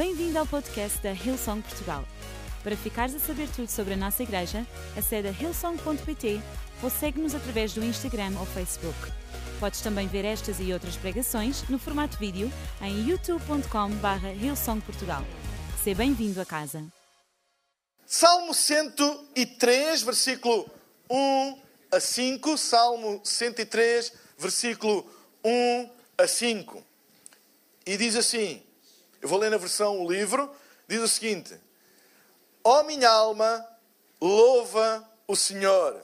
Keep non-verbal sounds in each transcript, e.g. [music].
Bem-vindo ao podcast da Hillsong Portugal. Para ficares a saber tudo sobre a nossa igreja, acede a hillsong.pt ou segue-nos através do Instagram ou Facebook. Podes também ver estas e outras pregações no formato vídeo em youtube.com.br hillsongportugal. Seja bem-vindo a casa. Salmo 103, versículo 1 a 5. Salmo 103, versículo 1 a 5. E diz assim: eu vou ler na versão o livro, diz o seguinte: Ó oh, minha alma, louva o Senhor,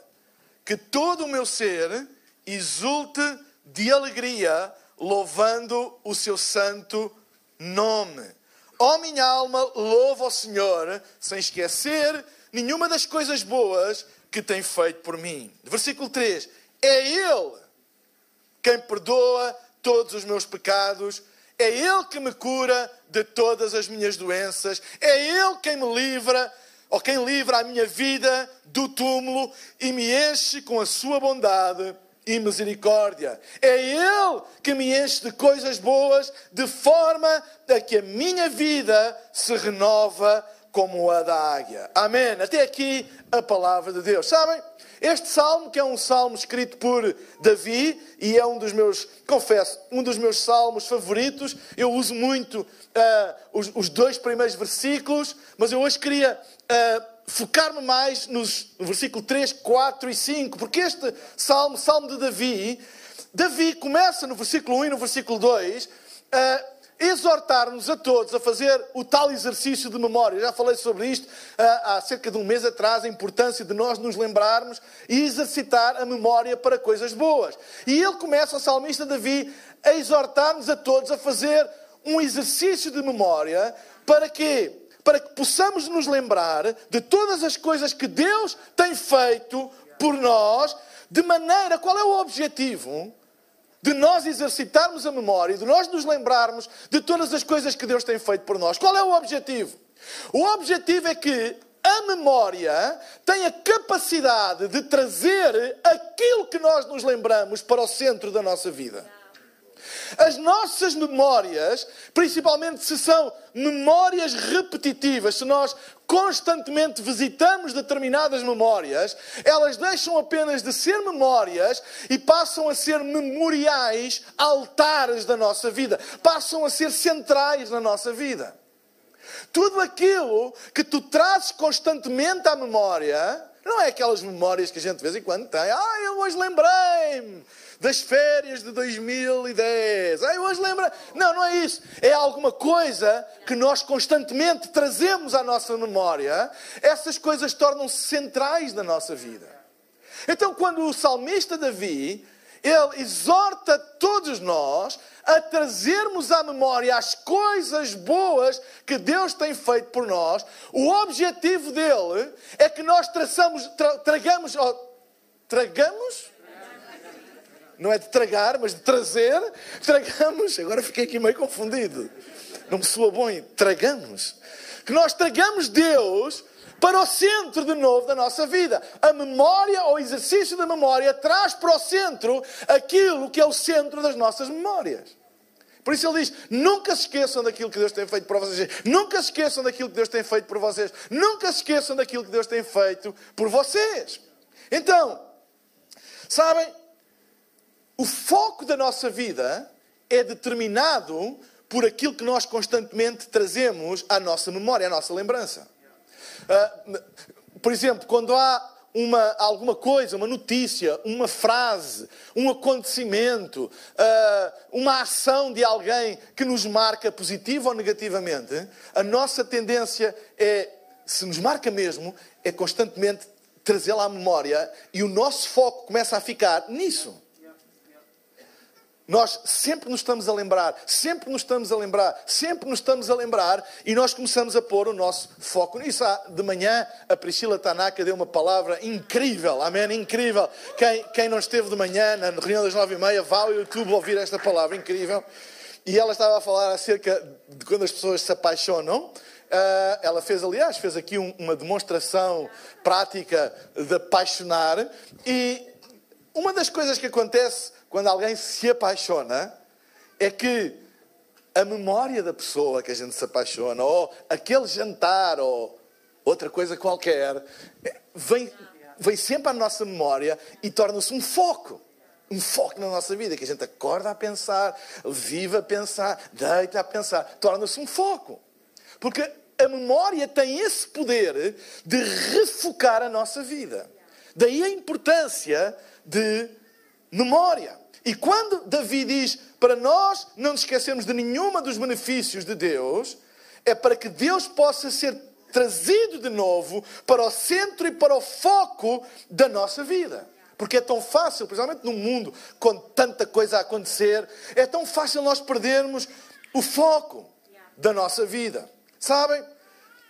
que todo o meu ser exulte de alegria, louvando o seu santo nome. Ó oh, minha alma, louva o Senhor, sem esquecer nenhuma das coisas boas que tem feito por mim. Versículo 3: É Ele quem perdoa todos os meus pecados, é Ele que me cura de todas as minhas doenças, é Ele quem me livra, ou quem livra a minha vida do túmulo e me enche com a sua bondade e misericórdia. É Ele que me enche de coisas boas, de forma a que a minha vida se renova como a da águia. Amém. Até aqui a palavra de Deus. Sabem? Este salmo, que é um salmo escrito por Davi, e é um dos meus, confesso, um dos meus salmos favoritos. Eu uso muito uh, os, os, dois primeiros versículos, mas eu hoje queria uh, focar-me mais nos no versículo 3, 4 e 5, porque este salmo, salmo de Davi, Davi começa no versículo 1 e no versículo 2. Uh, exortar-nos a todos a fazer o tal exercício de memória. Já falei sobre isto ah, há cerca de um mês atrás, a importância de nós nos lembrarmos e exercitar a memória para coisas boas. E ele começa, o salmista Davi, a exortar-nos a todos a fazer um exercício de memória para quê? Para que possamos nos lembrar de todas as coisas que Deus tem feito por nós, de maneira, qual é o objetivo? De nós exercitarmos a memória, de nós nos lembrarmos de todas as coisas que Deus tem feito por nós. Qual é o objetivo? O objetivo é que a memória tem a capacidade de trazer aquilo que nós nos lembramos para o centro da nossa vida. As nossas memórias, principalmente se são memórias repetitivas, se nós constantemente visitamos determinadas memórias, elas deixam apenas de ser memórias e passam a ser memoriais, altares da nossa vida, passam a ser centrais na nossa vida. Tudo aquilo que tu trazes constantemente à memória, não é aquelas memórias que a gente de vez em quando tem. Ah, eu hoje lembrei-me das férias de 2010. Ai, hoje lembra. Não, não é isso. É alguma coisa que nós constantemente trazemos à nossa memória. Essas coisas tornam-se centrais na nossa vida. Então, quando o salmista Davi, ele exorta todos nós a trazermos à memória as coisas boas que Deus tem feito por nós. O objetivo dele é que nós traçamos, tra, tragamos, oh, tragamos não é de tragar, mas de trazer, tragamos. Agora fiquei aqui meio confundido. Não me soa bom, tragamos. Que nós tragamos Deus para o centro de novo da nossa vida. A memória, ou o exercício da memória, traz para o centro aquilo que é o centro das nossas memórias. Por isso ele diz: nunca se esqueçam daquilo que Deus tem feito por vocês. Nunca se esqueçam daquilo que Deus tem feito por vocês. Nunca se esqueçam daquilo que Deus tem feito por vocês. Então, sabem, o foco da nossa vida é determinado por aquilo que nós constantemente trazemos à nossa memória, à nossa lembrança. Uh, por exemplo, quando há uma, alguma coisa, uma notícia, uma frase, um acontecimento, uh, uma ação de alguém que nos marca positivo ou negativamente, a nossa tendência é, se nos marca mesmo, é constantemente trazê-la à memória e o nosso foco começa a ficar nisso. Nós sempre nos estamos a lembrar, sempre nos estamos a lembrar, sempre nos estamos a lembrar e nós começamos a pôr o nosso foco nisso. Ah, de manhã, a Priscila Tanaka deu uma palavra incrível, amém? Incrível. Quem, quem não esteve de manhã, na reunião das nove e meia, vá ao YouTube ouvir esta palavra incrível. E ela estava a falar acerca de quando as pessoas se apaixonam. Uh, ela fez, aliás, fez aqui um, uma demonstração prática de apaixonar. E uma das coisas que acontece quando alguém se apaixona, é que a memória da pessoa que a gente se apaixona, ou aquele jantar, ou outra coisa qualquer, vem, vem sempre à nossa memória e torna-se um foco. Um foco na nossa vida, que a gente acorda a pensar, vive a pensar, deita a pensar, torna-se um foco. Porque a memória tem esse poder de refocar a nossa vida. Daí a importância de memória. E quando Davi diz para nós não nos esquecermos de nenhuma dos benefícios de Deus, é para que Deus possa ser trazido de novo para o centro e para o foco da nossa vida. Porque é tão fácil, principalmente num mundo com tanta coisa a acontecer, é tão fácil nós perdermos o foco da nossa vida. Sabem?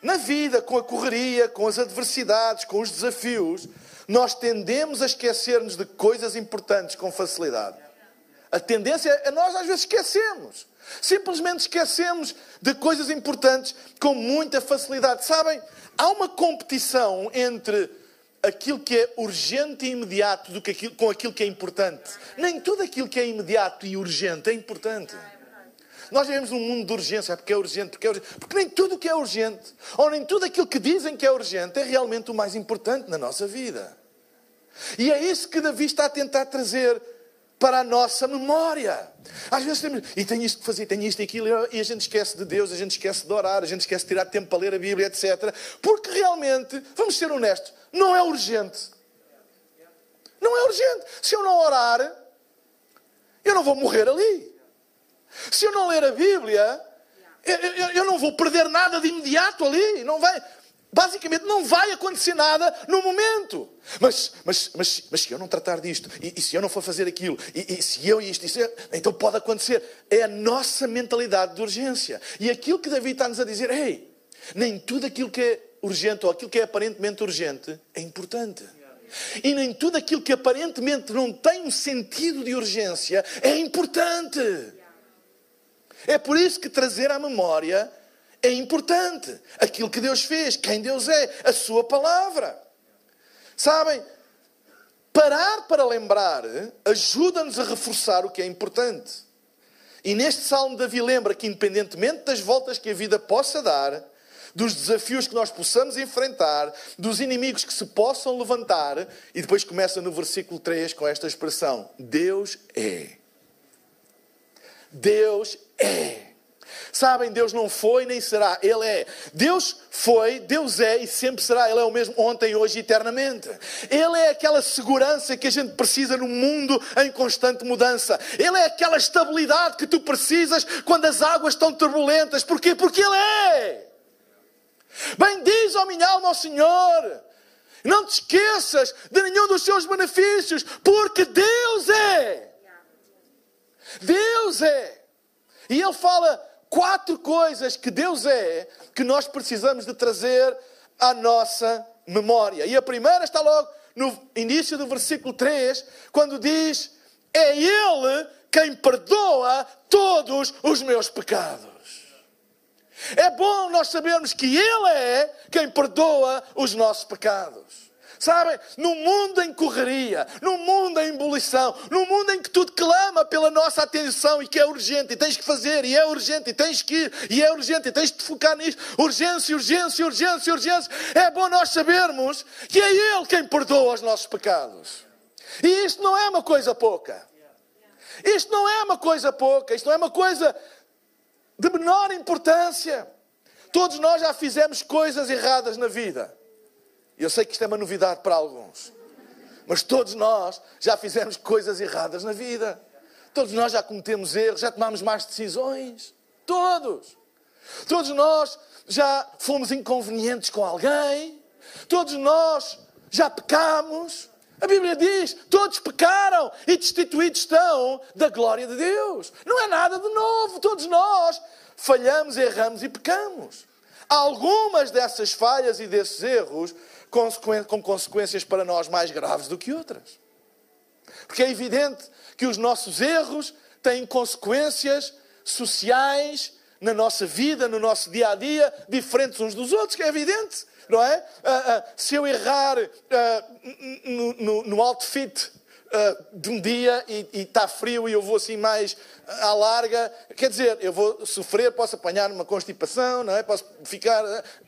Na vida, com a correria, com as adversidades, com os desafios, nós tendemos a esquecer-nos de coisas importantes com facilidade. A tendência é nós às vezes esquecemos. Simplesmente esquecemos de coisas importantes com muita facilidade. Sabem, há uma competição entre aquilo que é urgente e imediato do que aquilo, com aquilo que é importante. Nem tudo aquilo que é imediato e urgente é importante. Nós vivemos num mundo de urgência, porque é urgente, porque é urgente. Porque nem tudo o que é urgente, ou nem tudo aquilo que dizem que é urgente, é realmente o mais importante na nossa vida. E é isso que Davi está a tentar trazer para a nossa memória. Às vezes temos, e tenho isto que fazer, tenho isto e aquilo, e a gente esquece de Deus, a gente esquece de orar, a gente esquece de tirar tempo para ler a Bíblia, etc. Porque realmente, vamos ser honestos, não é urgente. Não é urgente. Se eu não orar, eu não vou morrer ali. Se eu não ler a Bíblia, eu, eu, eu não vou perder nada de imediato ali. Não vai, basicamente não vai acontecer nada no momento. Mas, mas, mas, mas se eu não tratar disto, e, e se eu não for fazer aquilo, e, e se eu isto, isso, então pode acontecer. É a nossa mentalidade de urgência. E aquilo que Davi está-nos a dizer, ei, nem tudo aquilo que é urgente ou aquilo que é aparentemente urgente é importante. E nem tudo aquilo que aparentemente não tem um sentido de urgência é importante. É por isso que trazer à memória é importante. Aquilo que Deus fez, quem Deus é, a sua palavra. Sabem? Parar para lembrar ajuda-nos a reforçar o que é importante. E neste salmo, Davi lembra que, independentemente das voltas que a vida possa dar, dos desafios que nós possamos enfrentar, dos inimigos que se possam levantar, e depois começa no versículo 3 com esta expressão: Deus é. Deus é. [coughs] Sabem, Deus não foi nem será, Ele é. Deus foi, Deus é e sempre será. Ele é o mesmo ontem, hoje e eternamente. Ele é aquela segurança que a gente precisa num mundo em constante mudança. Ele é aquela estabilidade que tu precisas quando as águas estão turbulentas. Porquê? Porque Ele é. Bendiz, ó minha alma, ao Senhor. Não te esqueças de nenhum dos seus benefícios, porque Deus é. Deus é. E ele fala quatro coisas que Deus é que nós precisamos de trazer à nossa memória. E a primeira está logo no início do versículo 3, quando diz: É Ele quem perdoa todos os meus pecados. É bom nós sabermos que Ele é quem perdoa os nossos pecados. Sabem? No mundo em correria, no mundo em ebulição, no mundo em que tudo clama pela nossa atenção e que é urgente e tens que fazer, e é urgente e tens que ir, e é urgente e tens de focar nisto, urgência, urgência, urgência, urgência. É bom nós sabermos que é Ele quem perdoa os nossos pecados. E isto não é uma coisa pouca. Isto não é uma coisa pouca, isto não é uma coisa de menor importância. Todos nós já fizemos coisas erradas na vida. Eu sei que isto é uma novidade para alguns. Mas todos nós já fizemos coisas erradas na vida. Todos nós já cometemos erros, já tomamos más decisões. Todos. Todos nós já fomos inconvenientes com alguém. Todos nós já pecamos. A Bíblia diz: todos pecaram e destituídos estão da glória de Deus. Não é nada de novo. Todos nós falhamos, erramos e pecamos. Algumas dessas falhas e desses erros com consequências para nós mais graves do que outras. Porque é evidente que os nossos erros têm consequências sociais na nossa vida, no nosso dia a dia, diferentes uns dos outros, que é evidente, não é? Uh, uh, se eu errar uh, no, no, no outfit de um dia e está frio e eu vou assim mais à larga. Quer dizer, eu vou sofrer, posso apanhar uma constipação, não é? Posso ficar.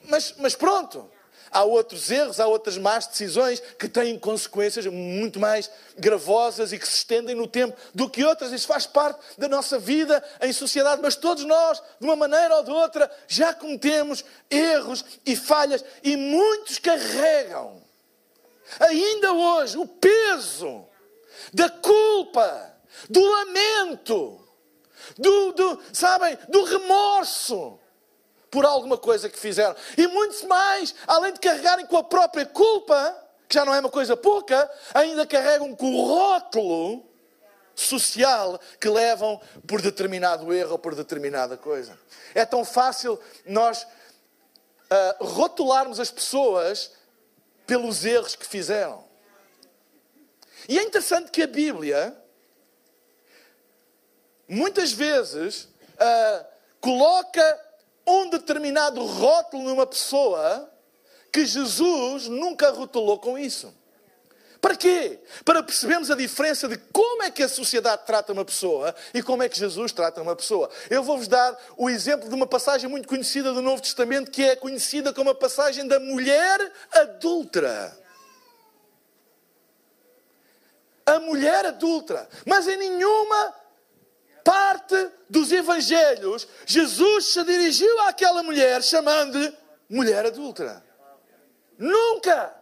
Mas, mas pronto. Há outros erros, há outras más decisões que têm consequências muito mais gravosas e que se estendem no tempo do que outras. Isso faz parte da nossa vida em sociedade, mas todos nós, de uma maneira ou de outra, já cometemos erros e falhas e muitos carregam ainda hoje o peso da culpa, do lamento, do, do sabem, do remorso por alguma coisa que fizeram. E muitos mais, além de carregarem com a própria culpa, que já não é uma coisa pouca, ainda carregam com o rótulo social que levam por determinado erro ou por determinada coisa. É tão fácil nós uh, rotularmos as pessoas pelos erros que fizeram. E é interessante que a Bíblia, muitas vezes, uh, coloca um determinado rótulo numa pessoa que Jesus nunca rotulou com isso. Para quê? Para percebermos a diferença de como é que a sociedade trata uma pessoa e como é que Jesus trata uma pessoa. Eu vou-vos dar o exemplo de uma passagem muito conhecida do Novo Testamento, que é conhecida como a passagem da mulher adulta. A mulher adulta. Mas em nenhuma parte dos evangelhos, Jesus se dirigiu àquela mulher chamando-lhe mulher adulta. Nunca!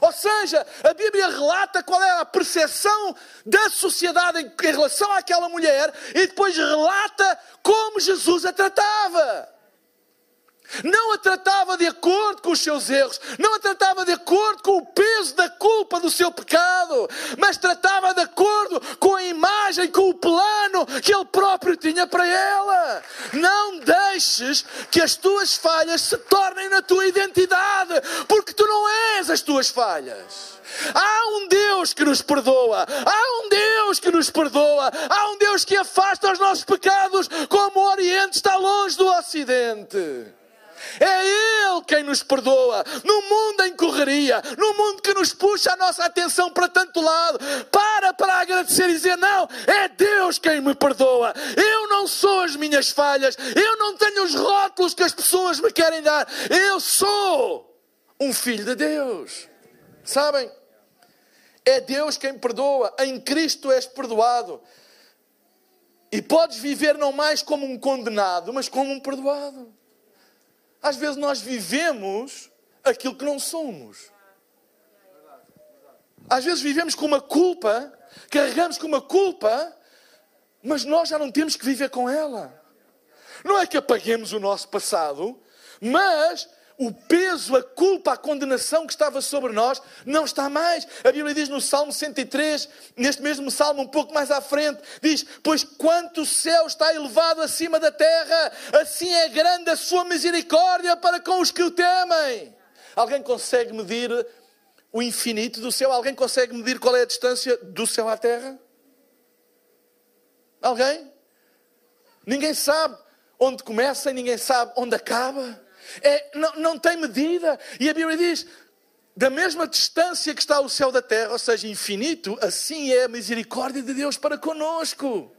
Ou seja, a Bíblia relata qual era a percepção da sociedade em relação àquela mulher e depois relata como Jesus a tratava. Não a tratava de acordo com os seus erros, não a tratava de acordo com o peso da culpa do seu pecado, mas tratava de acordo com a imagem, com o plano que ele próprio tinha para ela. Não deixes que as tuas falhas se tornem na tua identidade, porque tu não és as tuas falhas. Há um Deus que nos perdoa, há um Deus que nos perdoa, há um Deus que afasta os nossos pecados, como o Oriente está longe do Ocidente. É Ele quem nos perdoa. No mundo em correria, no mundo que nos puxa a nossa atenção para tanto lado, para para agradecer e dizer: Não, é Deus quem me perdoa. Eu não sou as minhas falhas, eu não tenho os rótulos que as pessoas me querem dar. Eu sou um filho de Deus. Sabem? É Deus quem perdoa. Em Cristo és perdoado. E podes viver não mais como um condenado, mas como um perdoado. Às vezes nós vivemos aquilo que não somos. Às vezes vivemos com uma culpa, carregamos com uma culpa, mas nós já não temos que viver com ela. Não é que apaguemos o nosso passado, mas o peso, a culpa, a condenação que estava sobre nós não está mais. A Bíblia diz no Salmo 103, neste mesmo salmo, um pouco mais à frente, diz: Pois quanto o céu está elevado acima da terra, assim é grande a sua misericórdia para com os que o temem. Alguém consegue medir o infinito do céu? Alguém consegue medir qual é a distância do céu à terra? Alguém? Ninguém sabe onde começa e ninguém sabe onde acaba. É, não, não tem medida. E a Bíblia diz: da mesma distância que está o céu da terra, ou seja, infinito, assim é a misericórdia de Deus para conosco.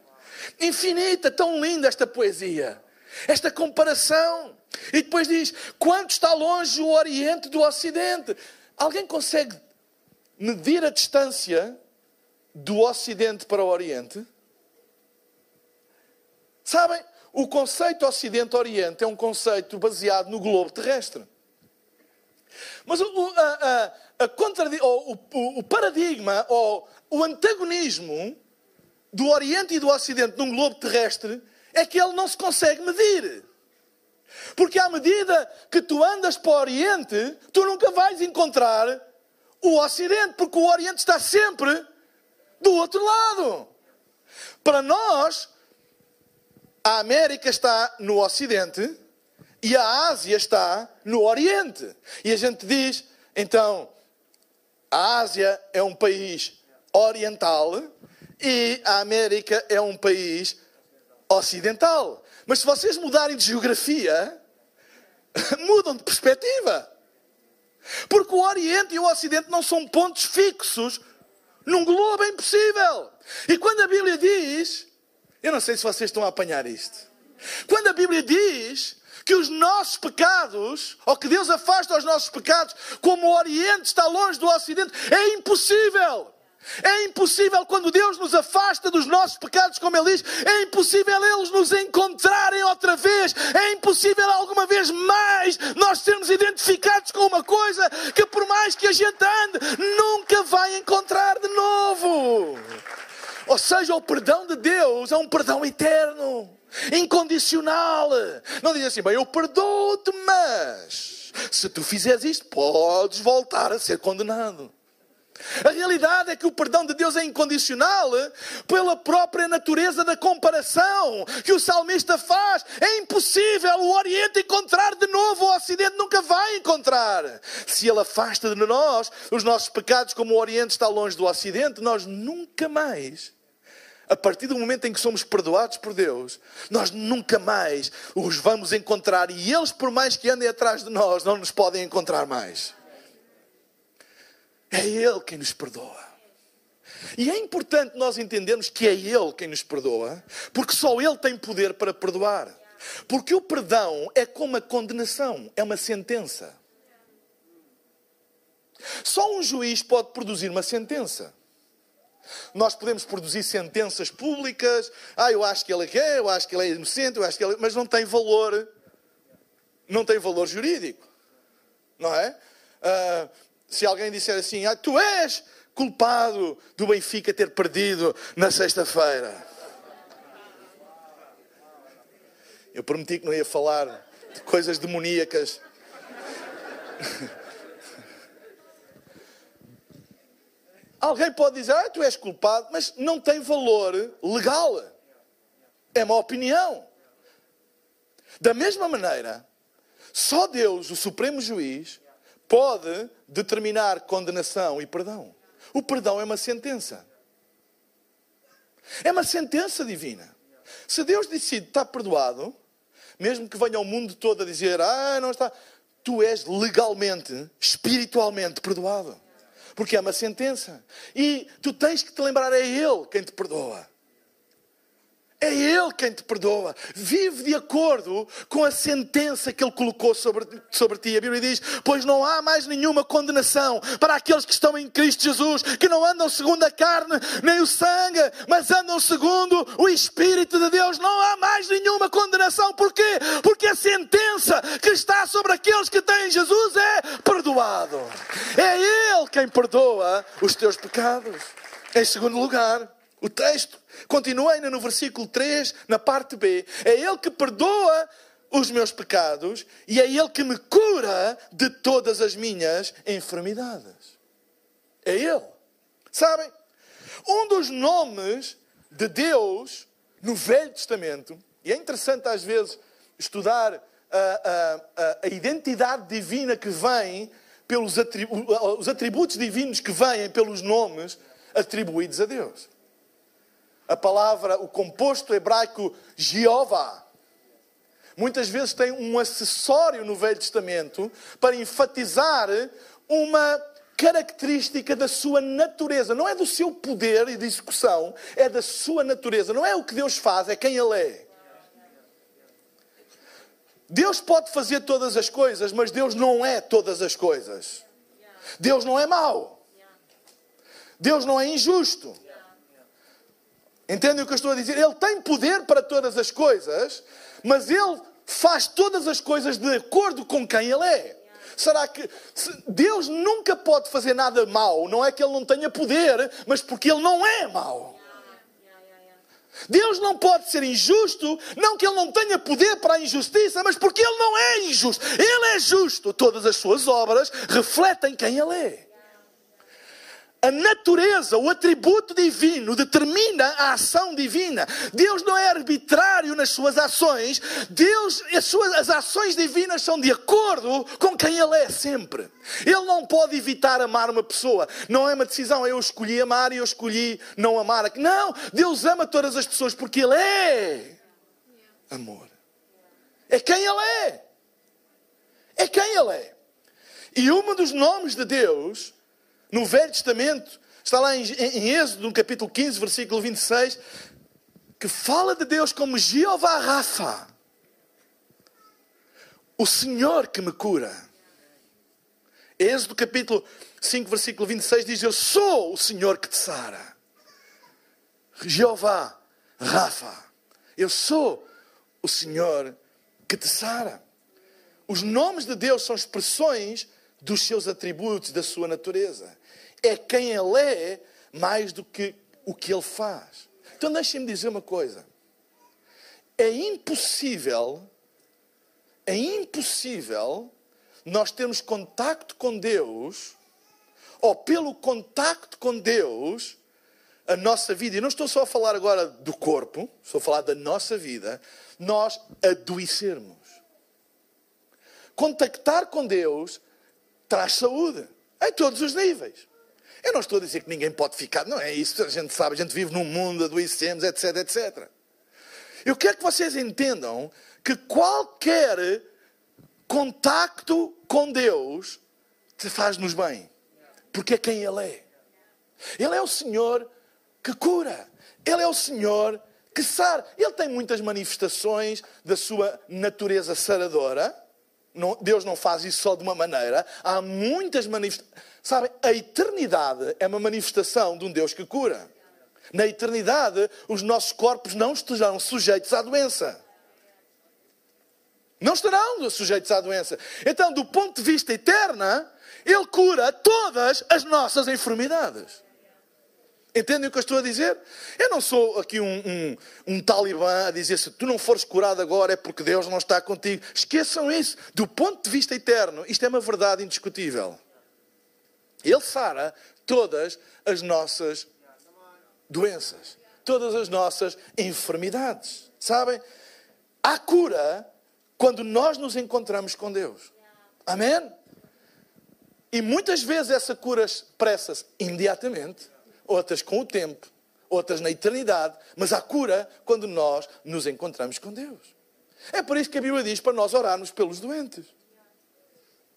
Infinita, tão linda esta poesia, esta comparação. E depois diz: quanto está longe o Oriente do Ocidente? Alguém consegue medir a distância do Ocidente para o Oriente? Sabem, o conceito Ocidente-Oriente é um conceito baseado no globo terrestre. Mas o, a, a, a o, o, o paradigma ou o antagonismo do Oriente e do Ocidente num globo terrestre é que ele não se consegue medir. Porque à medida que tu andas para o Oriente, tu nunca vais encontrar o Ocidente, porque o Oriente está sempre do outro lado. Para nós, a América está no Ocidente e a Ásia está no Oriente. E a gente diz, então, a Ásia é um país oriental e a América é um país ocidental. Mas se vocês mudarem de geografia, [laughs] mudam de perspectiva. Porque o Oriente e o Ocidente não são pontos fixos Num globo é impossível. E quando a Bíblia diz, eu não sei se vocês estão a apanhar isto. Quando a Bíblia diz que os nossos pecados, ou que Deus afasta os nossos pecados, como o Oriente está longe do Ocidente, é impossível. É impossível quando Deus nos afasta dos nossos pecados, como Ele diz, é impossível eles nos encontrarem outra vez, é impossível alguma vez mais nós sermos identificados com uma coisa que, por mais que a gente ande, nunca vai encontrar de novo. Ou seja, o perdão de Deus é um perdão eterno, incondicional. Não diz assim, bem, eu perdoo-te, mas se tu fizeres isto, podes voltar a ser condenado. A realidade é que o perdão de Deus é incondicional pela própria natureza da comparação que o salmista faz. É impossível o Oriente encontrar de novo o Ocidente, nunca vai encontrar. Se ele afasta de nós os nossos pecados, como o Oriente está longe do Ocidente, nós nunca mais a partir do momento em que somos perdoados por Deus, nós nunca mais os vamos encontrar e eles, por mais que andem atrás de nós, não nos podem encontrar mais. É Ele quem nos perdoa. E é importante nós entendermos que é Ele quem nos perdoa, porque só Ele tem poder para perdoar. Porque o perdão é como a condenação, é uma sentença. Só um juiz pode produzir uma sentença. Nós podemos produzir sentenças públicas, ah, eu acho que ele é, eu acho que ele é inocente, eu acho que ele é... mas não tem valor, não tem valor jurídico, não é? Uh, se alguém disser assim, ah, tu és culpado do Benfica ter perdido na sexta-feira. Eu prometi que não ia falar de coisas demoníacas. [laughs] Alguém pode dizer, ah, tu és culpado, mas não tem valor legal. É uma opinião. Da mesma maneira, só Deus, o Supremo Juiz, pode determinar condenação e perdão. O perdão é uma sentença. É uma sentença divina. Se Deus decide está perdoado, mesmo que venha o mundo todo a dizer, ah, não está, tu és legalmente, espiritualmente perdoado. Porque é uma sentença. E tu tens que te lembrar, é Ele quem te perdoa. É Ele quem te perdoa. Vive de acordo com a sentença que Ele colocou sobre, sobre ti. A Bíblia diz: Pois não há mais nenhuma condenação para aqueles que estão em Cristo Jesus, que não andam segundo a carne nem o sangue, mas andam segundo o Espírito de Deus. Não há mais nenhuma condenação. Porquê? Porque a sentença que está sobre aqueles que têm Jesus é perdoado. É Ele quem perdoa os teus pecados. Em segundo lugar, o texto continua ainda no versículo 3, na parte B. É Ele que perdoa os meus pecados e é Ele que me cura de todas as minhas enfermidades. É Ele. Sabem? Um dos nomes de Deus no Velho Testamento, e é interessante às vezes estudar a, a, a, a identidade divina que vem pelos os atributos divinos que vêm pelos nomes atribuídos a Deus a palavra, o composto hebraico Jeová, muitas vezes tem um acessório no Velho Testamento para enfatizar uma característica da sua natureza. Não é do seu poder e de execução, é da sua natureza. Não é o que Deus faz, é quem Ele é. Deus pode fazer todas as coisas, mas Deus não é todas as coisas. Deus não é mau. Deus não é injusto. Entendem o que eu estou a dizer? Ele tem poder para todas as coisas, mas ele faz todas as coisas de acordo com quem ele é. Será que Deus nunca pode fazer nada mal? Não é que ele não tenha poder, mas porque ele não é mau. Deus não pode ser injusto, não que ele não tenha poder para a injustiça, mas porque ele não é injusto. Ele é justo. Todas as suas obras refletem quem ele é a natureza, o atributo divino determina a ação divina. Deus não é arbitrário nas suas ações. Deus, as suas as ações divinas são de acordo com quem Ele é sempre. Ele não pode evitar amar uma pessoa. Não é uma decisão, eu escolhi amar e eu escolhi não amar. Não, Deus ama todas as pessoas porque Ele é amor. É quem Ele é. É quem Ele é. E um dos nomes de Deus no Velho Testamento está lá em, Êxodo, no capítulo 15, versículo 26, que fala de Deus como Jeová Rafa, o Senhor que me cura. Êxodo capítulo 5, versículo 26 diz: Eu sou o Senhor que te sara. Jeová, Rafa, eu sou o Senhor que te sara. Os nomes de Deus são expressões dos seus atributos, da sua natureza. É quem Ele é mais do que o que Ele faz. Então deixem-me dizer uma coisa. É impossível, é impossível nós termos contacto com Deus, ou pelo contacto com Deus, a nossa vida, e não estou só a falar agora do corpo, estou a falar da nossa vida, nós adoecermos. Contactar com Deus traz saúde, em todos os níveis. Eu não estou a dizer que ninguém pode ficar, não é isso, a gente sabe, a gente vive num mundo, adoecemos, etc, etc. Eu quero que vocês entendam que qualquer contacto com Deus te faz-nos bem, porque é quem Ele é. Ele é o Senhor que cura. Ele é o Senhor que sara. Ele tem muitas manifestações da sua natureza saradora. Deus não faz isso só de uma maneira. Há muitas manifestações. Sabem, a eternidade é uma manifestação de um Deus que cura. Na eternidade, os nossos corpos não estarão sujeitos à doença. Não estarão sujeitos à doença. Então, do ponto de vista eterno, Ele cura todas as nossas enfermidades. Entendem o que eu estou a dizer? Eu não sou aqui um, um, um talibã a dizer se tu não fores curado agora é porque Deus não está contigo. Esqueçam isso. Do ponto de vista eterno, isto é uma verdade indiscutível. Ele sara todas as nossas doenças, todas as nossas enfermidades. Sabem? Há cura quando nós nos encontramos com Deus. Amém? E muitas vezes essa cura expressa-se imediatamente outras com o tempo, outras na eternidade, mas há cura quando nós nos encontramos com Deus. É por isso que a Bíblia diz para nós orarmos pelos doentes.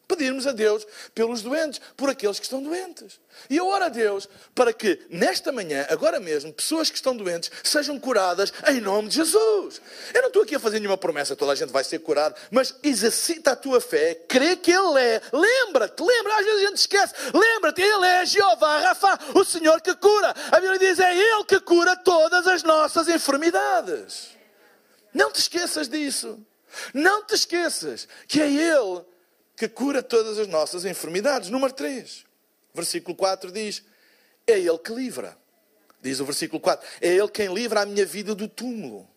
Pedirmos a Deus pelos doentes, por aqueles que estão doentes. E eu oro a Deus para que, nesta manhã, agora mesmo, pessoas que estão doentes sejam curadas em nome de Jesus. Eu não estou aqui a fazer nenhuma promessa, toda a gente vai ser curada, mas exercita a tua fé, crê que Ele é. Lembra-te, lembra, às vezes a gente esquece. Lembra-te, Ele é Jeová Rafa, o Senhor que cura. A Bíblia diz: é Ele que cura todas as nossas enfermidades. Não te esqueças disso. Não te esqueças que é Ele que cura todas as nossas enfermidades. Número 3, versículo 4 diz: É Ele que livra. Diz o versículo 4: É Ele quem livra a minha vida do túmulo.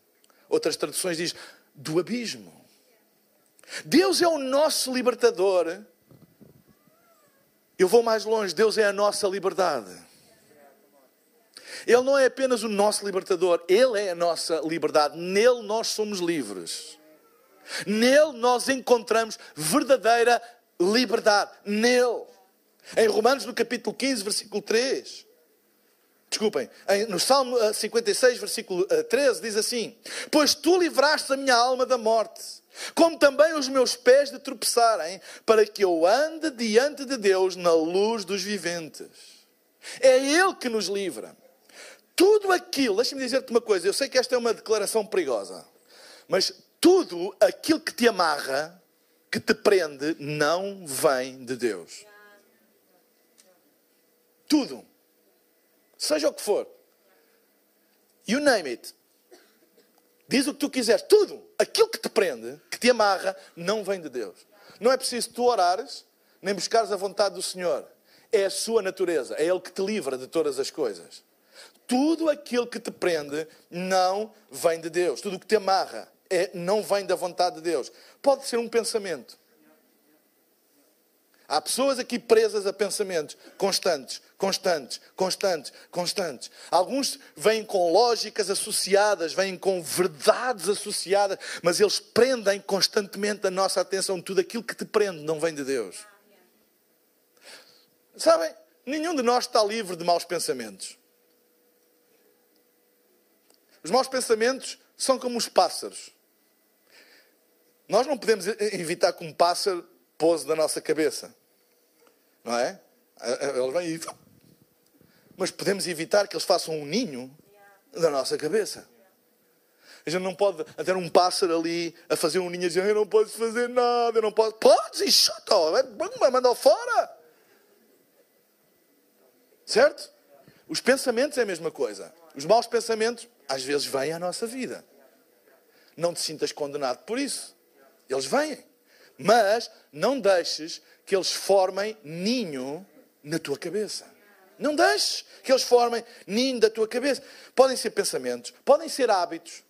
Outras traduções diz: do abismo. Deus é o nosso libertador. Eu vou mais longe: Deus é a nossa liberdade. Ele não é apenas o nosso libertador, Ele é a nossa liberdade. Nele nós somos livres. Nele nós encontramos verdadeira liberdade. Nele. Em Romanos, no capítulo 15, versículo 3. Desculpem, no Salmo 56, eh, versículo 13, eh, diz assim: Pois tu livraste a minha alma da morte, como também os meus pés de tropeçarem, para que eu ande diante de Deus na luz dos viventes. É Ele que nos livra. Tudo aquilo, deixa-me dizer-te uma coisa, eu sei que esta é uma declaração perigosa, mas tudo aquilo que te amarra, que te prende, não vem de Deus. Tudo. Seja o que for. You name it. Diz o que tu quiseres. Tudo. Aquilo que te prende, que te amarra, não vem de Deus. Não é preciso tu orares, nem buscares a vontade do Senhor. É a sua natureza. É Ele que te livra de todas as coisas. Tudo aquilo que te prende não vem de Deus. Tudo o que te amarra é, não vem da vontade de Deus. Pode ser um pensamento. Há pessoas aqui presas a pensamentos constantes, constantes, constantes, constantes. Alguns vêm com lógicas associadas, vêm com verdades associadas, mas eles prendem constantemente a nossa atenção. Tudo aquilo que te prende não vem de Deus. Sabem, nenhum de nós está livre de maus pensamentos. Os maus pensamentos são como os pássaros. Nós não podemos evitar que um pássaro pouse na nossa cabeça. Não é? Ele vem e. [laughs] mas podemos evitar que eles façam um ninho na nossa cabeça. A gente não pode ter um pássaro ali a fazer um ninho e dizer eu não posso fazer nada, eu não posso. Podes e chuta, manda fora. Certo? Os pensamentos é a mesma coisa. Os maus pensamentos às vezes vêm à nossa vida. Não te sintas condenado por isso. Eles vêm. Mas não deixes que eles formem ninho na tua cabeça. Não deixes que eles formem ninho da tua cabeça. Podem ser pensamentos, podem ser hábitos.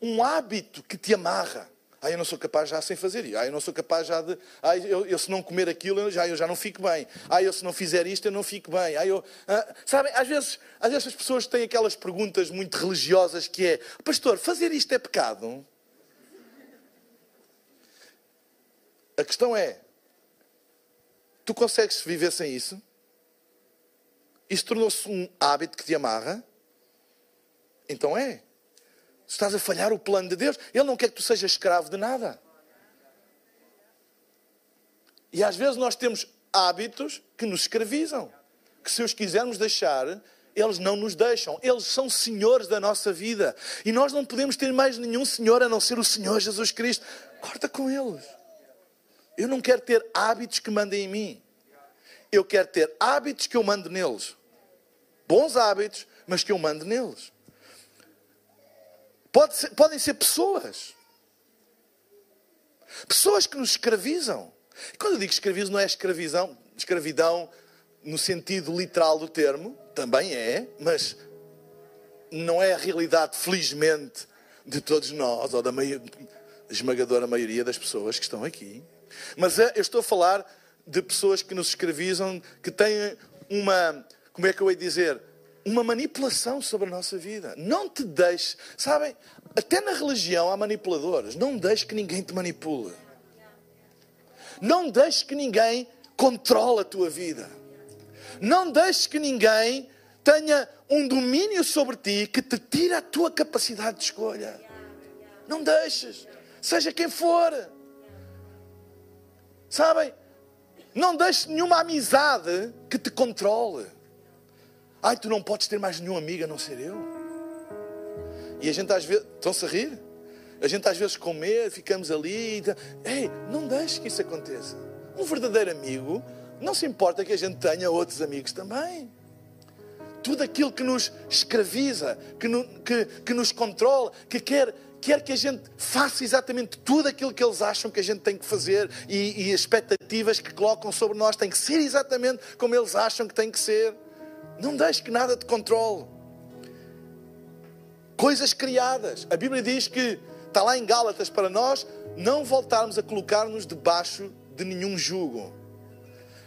Um hábito que te amarra. Ah, eu não sou capaz já sem fazer isso. Ah, eu não sou capaz já de. Ah, eu, eu se não comer aquilo, eu já, eu já não fico bem. Ah, eu se não fizer isto, eu não fico bem. Ah, eu. Ah, sabem, às vezes, às vezes as pessoas têm aquelas perguntas muito religiosas que é: Pastor, fazer isto é pecado? A questão é: tu consegues viver sem isso? Isso tornou-se um hábito que te amarra? Então é. Estás a falhar o plano de Deus. Ele não quer que tu sejas escravo de nada. E às vezes nós temos hábitos que nos escravizam. Que se os quisermos deixar, eles não nos deixam. Eles são senhores da nossa vida. E nós não podemos ter mais nenhum senhor a não ser o Senhor Jesus Cristo. Corta com eles. Eu não quero ter hábitos que mandem em mim. Eu quero ter hábitos que eu mando neles. Bons hábitos, mas que eu mando neles. Pode ser, podem ser pessoas. Pessoas que nos escravizam. E quando eu digo escravizo, não é escravidão, escravidão no sentido literal do termo, também é, mas não é a realidade, felizmente, de todos nós, ou da esmagadora maioria das pessoas que estão aqui. Mas é, eu estou a falar de pessoas que nos escravizam, que têm uma, como é que eu ia dizer, uma manipulação sobre a nossa vida. Não te deixes, sabem, até na religião há manipuladores. Não deixes que ninguém te manipule. Não deixes que ninguém controle a tua vida. Não deixes que ninguém tenha um domínio sobre ti que te tira a tua capacidade de escolha. Não deixes. Seja quem for. Sabem? Não deixes nenhuma amizade que te controle. Ai, tu não podes ter mais nenhum amigo a não ser eu. E a gente às vezes. Estão-se a rir? A gente às vezes com medo, ficamos ali. E... Ei, não deixe que isso aconteça. Um verdadeiro amigo não se importa que a gente tenha outros amigos também. Tudo aquilo que nos escraviza, que, no, que, que nos controla, que quer, quer que a gente faça exatamente tudo aquilo que eles acham que a gente tem que fazer e, e expectativas que colocam sobre nós têm que ser exatamente como eles acham que tem que ser. Não deixes que nada te controle. Coisas criadas. A Bíblia diz que, está lá em Gálatas, para nós não voltarmos a colocar-nos debaixo de nenhum jugo.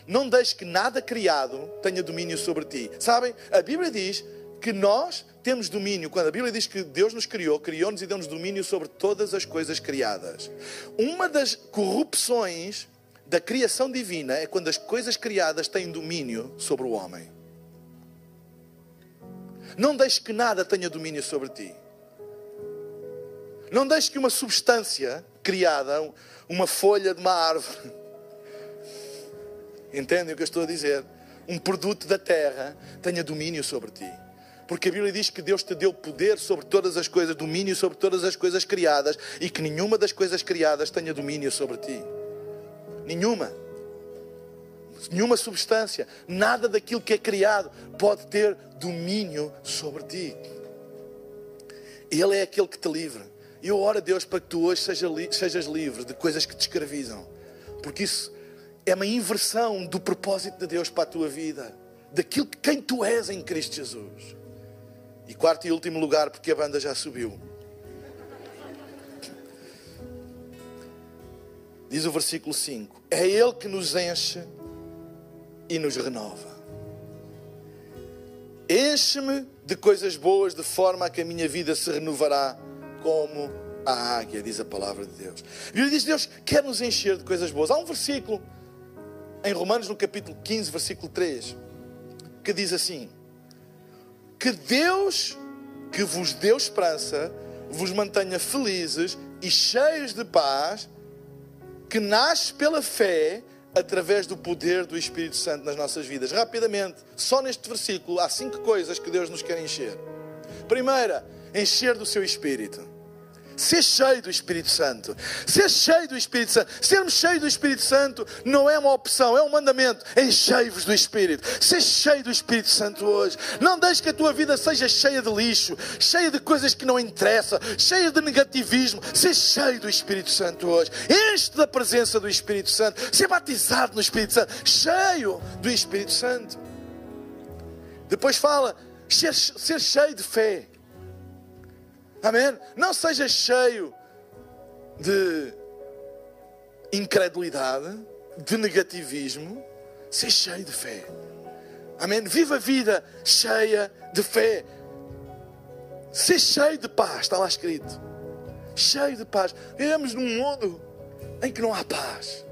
Não deixes que nada criado tenha domínio sobre ti. Sabem? A Bíblia diz que nós temos domínio. Quando a Bíblia diz que Deus nos criou, criou-nos e deu-nos domínio sobre todas as coisas criadas. Uma das corrupções da criação divina é quando as coisas criadas têm domínio sobre o homem. Não deixes que nada tenha domínio sobre ti. Não deixes que uma substância criada, uma folha de uma árvore, [laughs] entendem o que eu estou a dizer? Um produto da terra tenha domínio sobre ti. Porque a Bíblia diz que Deus te deu poder sobre todas as coisas, domínio sobre todas as coisas criadas e que nenhuma das coisas criadas tenha domínio sobre ti. Nenhuma nenhuma substância, nada daquilo que é criado pode ter domínio sobre ti. Ele é aquele que te livra. E eu oro a Deus para que tu hoje sejas livre de coisas que te escravizam, porque isso é uma inversão do propósito de Deus para a tua vida, daquilo que quem tu és em Cristo Jesus. E quarto e último lugar, porque a banda já subiu. Diz o versículo 5: É Ele que nos enche e nos renova. Enche-me de coisas boas, de forma a que a minha vida se renovará como a águia, diz a palavra de Deus. A Bíblia diz Deus quer nos encher de coisas boas. Há um versículo em Romanos, no capítulo 15, versículo 3, que diz assim: Que Deus, que vos deu esperança, vos mantenha felizes e cheios de paz, que nasce pela fé através do poder do Espírito Santo nas nossas vidas. Rapidamente, só neste versículo há cinco coisas que Deus nos quer encher. Primeira, encher do seu Espírito. Ser cheio do Espírito Santo. Ser cheio do Espírito Santo. Sermos cheios do Espírito Santo não é uma opção, é um mandamento. Enchei-vos do Espírito. Ser cheio do Espírito Santo hoje. Não deixe que a tua vida seja cheia de lixo, cheia de coisas que não interessam, cheia de negativismo. Ser cheio do Espírito Santo hoje. Enche da presença do Espírito Santo. Ser batizado no Espírito Santo. Cheio do Espírito Santo. Depois fala, ser, ser cheio de fé. Amém? Não seja cheio de incredulidade, de negativismo, seja cheio de fé. Amém? Viva a vida cheia de fé. Ser cheio de paz, está lá escrito. Cheio de paz. Vivemos num mundo em que não há paz.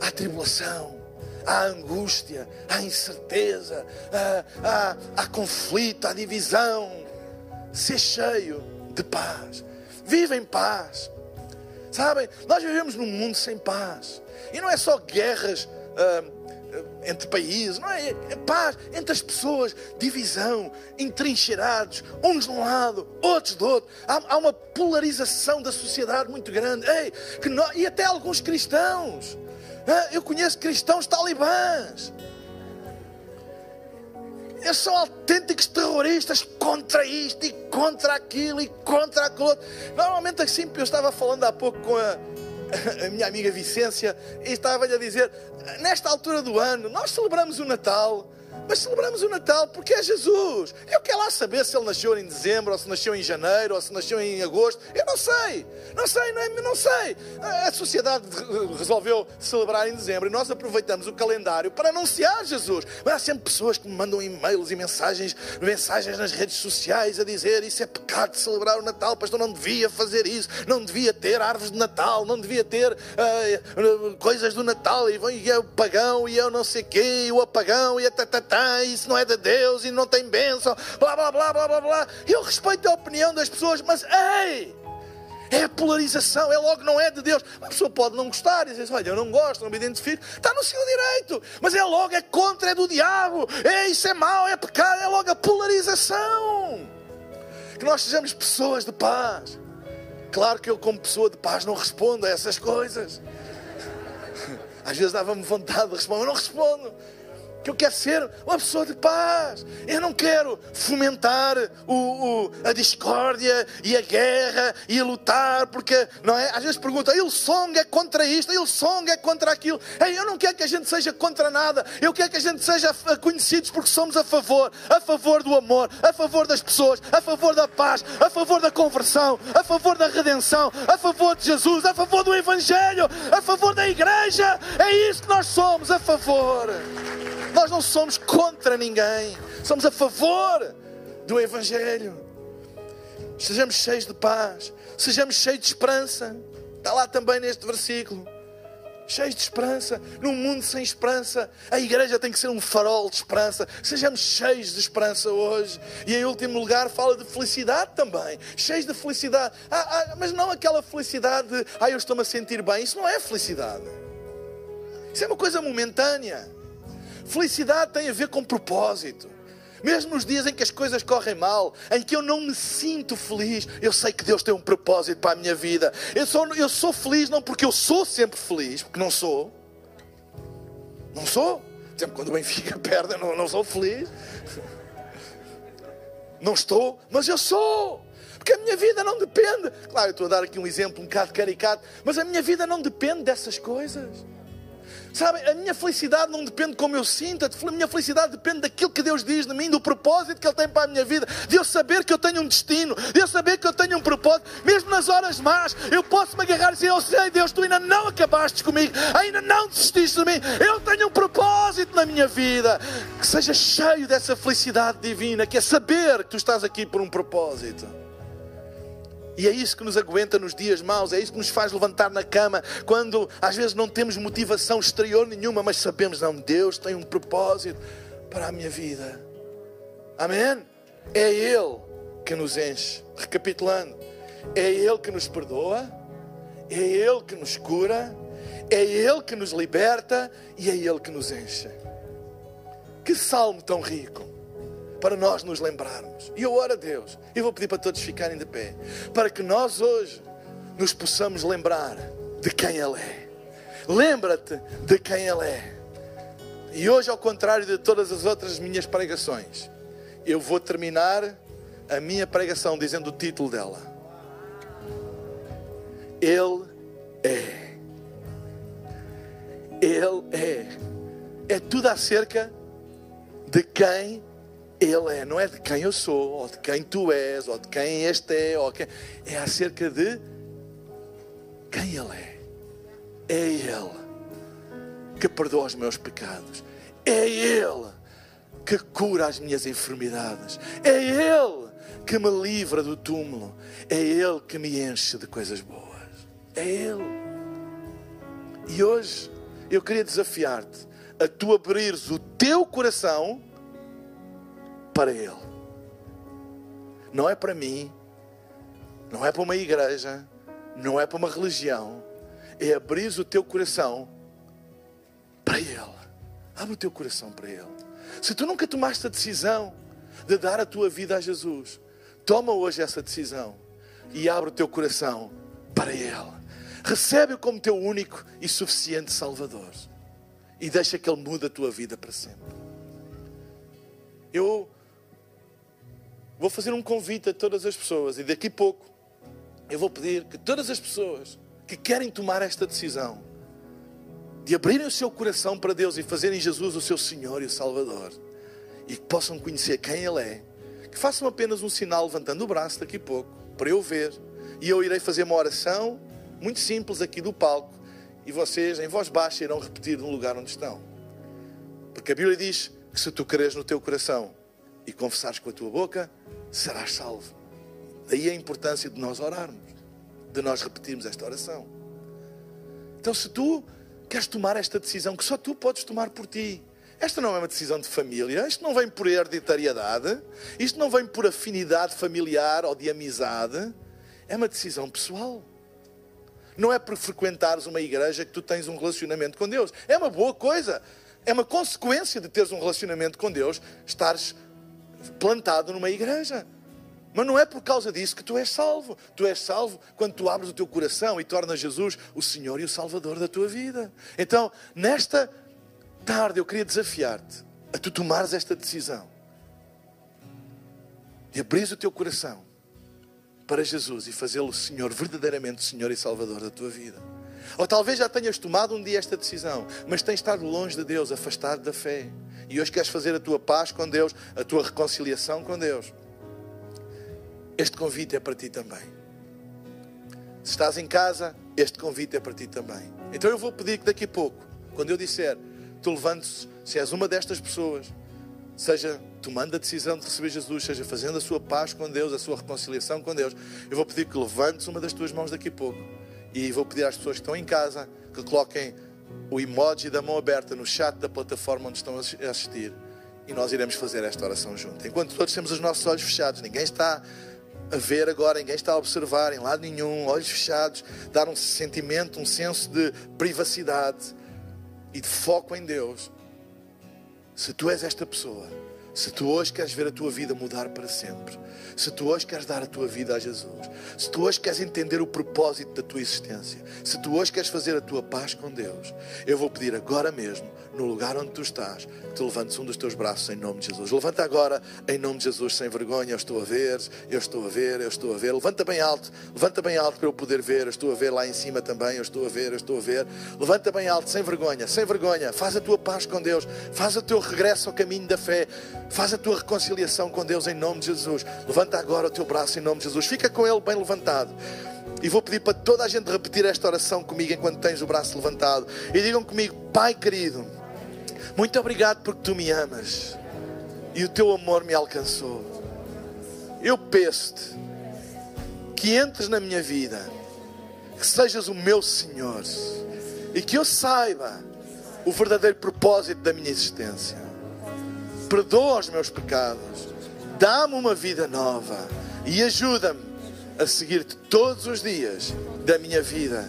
Há tribulação, há angústia, há incerteza, há, há, há conflito, há divisão. Ser cheio de paz. Viva em paz. Sabem, nós vivemos num mundo sem paz. E não é só guerras uh, entre países, não é? é paz entre as pessoas, divisão, entrincheirados, uns de um lado, outros do outro. Há, há uma polarização da sociedade muito grande. Ei, que nós, e até alguns cristãos. Eu conheço cristãos talibãs eles são autênticos terroristas contra isto e contra aquilo e contra aquilo outro. Normalmente assim, eu estava falando há pouco com a, a minha amiga Vicência e estava-lhe a dizer, nesta altura do ano, nós celebramos o Natal mas celebramos o Natal porque é Jesus. Eu quero lá saber se ele nasceu em dezembro, ou se nasceu em janeiro, ou se nasceu em agosto. Eu não sei. Não sei, não, é, não sei. A sociedade resolveu celebrar em dezembro e nós aproveitamos o calendário para anunciar Jesus. Mas há sempre pessoas que me mandam e-mails e mensagens, mensagens nas redes sociais a dizer isso é pecado celebrar o Natal, pastor, não devia fazer isso, não devia ter árvores de Natal, não devia ter uh, coisas do Natal e, e é o pagão e eu não sei quê, e o apagão e a tatatá isso não é de Deus e não tem bênção, blá blá blá blá blá blá. Eu respeito a opinião das pessoas, mas ei! É polarização, é logo não é de Deus. Uma pessoa pode não gostar e dizer, olha, eu não gosto, não me identifico. Está no seu direito. Mas é logo, é contra, é do diabo. É, isso é mau, é pecado, é logo a polarização. Que nós sejamos pessoas de paz. Claro que eu, como pessoa de paz, não respondo a essas coisas. Às vezes dava-me vontade de responder, mas não respondo que eu quero ser uma pessoa de paz. Eu não quero fomentar o, o, a discórdia e a guerra e a lutar, porque não é? Às vezes perguntam, o song é contra isto, o song é contra aquilo. Ei, eu não quero que a gente seja contra nada, eu quero que a gente seja conhecidos porque somos a favor, a favor do amor, a favor das pessoas, a favor da paz, a favor da conversão, a favor da redenção, a favor de Jesus, a favor do Evangelho, a favor da igreja. É isso que nós somos, a favor. Nós não somos contra ninguém, somos a favor do Evangelho. Sejamos cheios de paz, sejamos cheios de esperança. Está lá também neste versículo. Cheios de esperança, num mundo sem esperança, a igreja tem que ser um farol de esperança. Sejamos cheios de esperança hoje. E em último lugar, fala de felicidade também. Cheios de felicidade, ah, ah, mas não aquela felicidade de, ah, eu estou-me a sentir bem. Isso não é felicidade, isso é uma coisa momentânea. Felicidade tem a ver com propósito. Mesmo nos dias em que as coisas correm mal, em que eu não me sinto feliz, eu sei que Deus tem um propósito para a minha vida. Eu sou, eu sou feliz não porque eu sou sempre feliz, porque não sou. Não sou. Sempre quando o Benfica [laughs] perde, eu não, não sou feliz. Não estou, mas eu sou. Porque a minha vida não depende. Claro, eu estou a dar aqui um exemplo um bocado caricato, mas a minha vida não depende dessas coisas. Sabe, a minha felicidade não depende de como eu sinto, a minha felicidade depende daquilo que Deus diz de mim, do propósito que Ele tem para a minha vida, de eu saber que eu tenho um destino, de eu saber que eu tenho um propósito, mesmo nas horas más, eu posso me agarrar e dizer: Eu sei, Deus, tu ainda não acabaste comigo, ainda não desististe de mim, eu tenho um propósito na minha vida. Que seja cheio dessa felicidade divina, que é saber que tu estás aqui por um propósito. E é isso que nos aguenta nos dias maus, é isso que nos faz levantar na cama quando às vezes não temos motivação exterior nenhuma, mas sabemos, não, Deus tem um propósito para a minha vida. Amém? É Ele que nos enche. Recapitulando, é Ele que nos perdoa, é Ele que nos cura, É Ele que nos liberta e é Ele que nos enche. Que salmo tão rico para nós nos lembrarmos. E eu oro a Deus, e vou pedir para todos ficarem de pé, para que nós hoje nos possamos lembrar de quem Ele é. Lembra-te de quem Ele é. E hoje, ao contrário de todas as outras minhas pregações, eu vou terminar a minha pregação dizendo o título dela. Ele é. Ele é. É tudo acerca de quem Ele é. Não é de quem eu sou, ou de quem tu és, ou de quem este é. Ou quem... É acerca de quem Ele é. É Ele que perdoa os meus pecados. É Ele que cura as minhas enfermidades. É Ele que me livra do túmulo. É Ele que me enche de coisas boas. É Ele. E hoje eu queria desafiar-te a tu abrires o teu coração para Ele. Não é para mim, não é para uma igreja, não é para uma religião. É abrir o teu coração para Ele. Abre o teu coração para Ele. Se tu nunca tomaste a decisão de dar a tua vida a Jesus, toma hoje essa decisão e abre o teu coração para Ele. Recebe-o como teu único e suficiente Salvador e deixa que Ele mude a tua vida para sempre. Eu vou fazer um convite a todas as pessoas e daqui a pouco eu vou pedir que todas as pessoas que querem tomar esta decisão de abrirem o seu coração para Deus e fazerem Jesus o seu Senhor e o Salvador e que possam conhecer quem Ele é, que façam apenas um sinal levantando o braço daqui a pouco para eu ver e eu irei fazer uma oração muito simples aqui do palco e vocês em voz baixa irão repetir no lugar onde estão. Porque a Bíblia diz que se tu creres no teu coração e confessares com a tua boca, serás salvo. Daí a importância de nós orarmos, de nós repetirmos esta oração. Então, se tu queres tomar esta decisão que só tu podes tomar por ti. Esta não é uma decisão de família, isto não vem por hereditariedade, isto não vem por afinidade familiar ou de amizade, é uma decisão pessoal. Não é por frequentares uma igreja que tu tens um relacionamento com Deus. É uma boa coisa. É uma consequência de teres um relacionamento com Deus, estares plantado numa igreja. Mas não é por causa disso que tu és salvo. Tu és salvo quando tu abres o teu coração e tornas Jesus o Senhor e o Salvador da tua vida. Então, nesta tarde, eu queria desafiar-te a tu tomares esta decisão e abrir o teu coração para Jesus e fazê-lo Senhor, verdadeiramente Senhor e Salvador da tua vida. Ou talvez já tenhas tomado um dia esta decisão, mas tens estado longe de Deus, afastado da fé. E hoje queres fazer a tua paz com Deus, a tua reconciliação com Deus. Este convite é para ti também. Se estás em casa, este convite é para ti também. Então eu vou pedir que daqui a pouco, quando eu disser, tu levantes, se és uma destas pessoas, seja tomando a decisão de receber Jesus, seja fazendo a sua paz com Deus, a sua reconciliação com Deus, eu vou pedir que levantes uma das tuas mãos daqui a pouco. E vou pedir às pessoas que estão em casa que coloquem o emoji da mão aberta no chat da plataforma onde estão a assistir. E nós iremos fazer esta oração junto. Enquanto todos temos os nossos olhos fechados, ninguém está a ver agora, ninguém está a observar em lado nenhum, olhos fechados, dar um sentimento, um senso de privacidade e de foco em Deus. Se tu és esta pessoa, se tu hoje queres ver a tua vida mudar para sempre, se tu hoje queres dar a tua vida a Jesus, se tu hoje queres entender o propósito da tua existência, se tu hoje queres fazer a tua paz com Deus, eu vou pedir agora mesmo, no lugar onde tu estás, que tu levantes um dos teus braços em nome de Jesus. Levanta agora em nome de Jesus, sem vergonha. Eu estou a ver, eu estou a ver, eu estou a ver. Levanta bem alto, levanta bem alto para eu poder ver. Eu estou a ver lá em cima também. Eu estou a ver, eu estou a ver. Levanta bem alto, sem vergonha, sem vergonha. Faz a tua paz com Deus, faz o teu regresso ao caminho da fé, faz a tua reconciliação com Deus em nome de Jesus. Levanta agora o teu braço em nome de Jesus. Fica com ele bem levantado. E vou pedir para toda a gente repetir esta oração comigo enquanto tens o braço levantado. E digam comigo, Pai querido, muito obrigado porque tu me amas e o teu amor me alcançou. Eu peço-te que entres na minha vida, que sejas o meu Senhor e que eu saiba o verdadeiro propósito da minha existência. Perdoa os meus pecados, dá-me uma vida nova e ajuda-me a seguir-te todos os dias da minha vida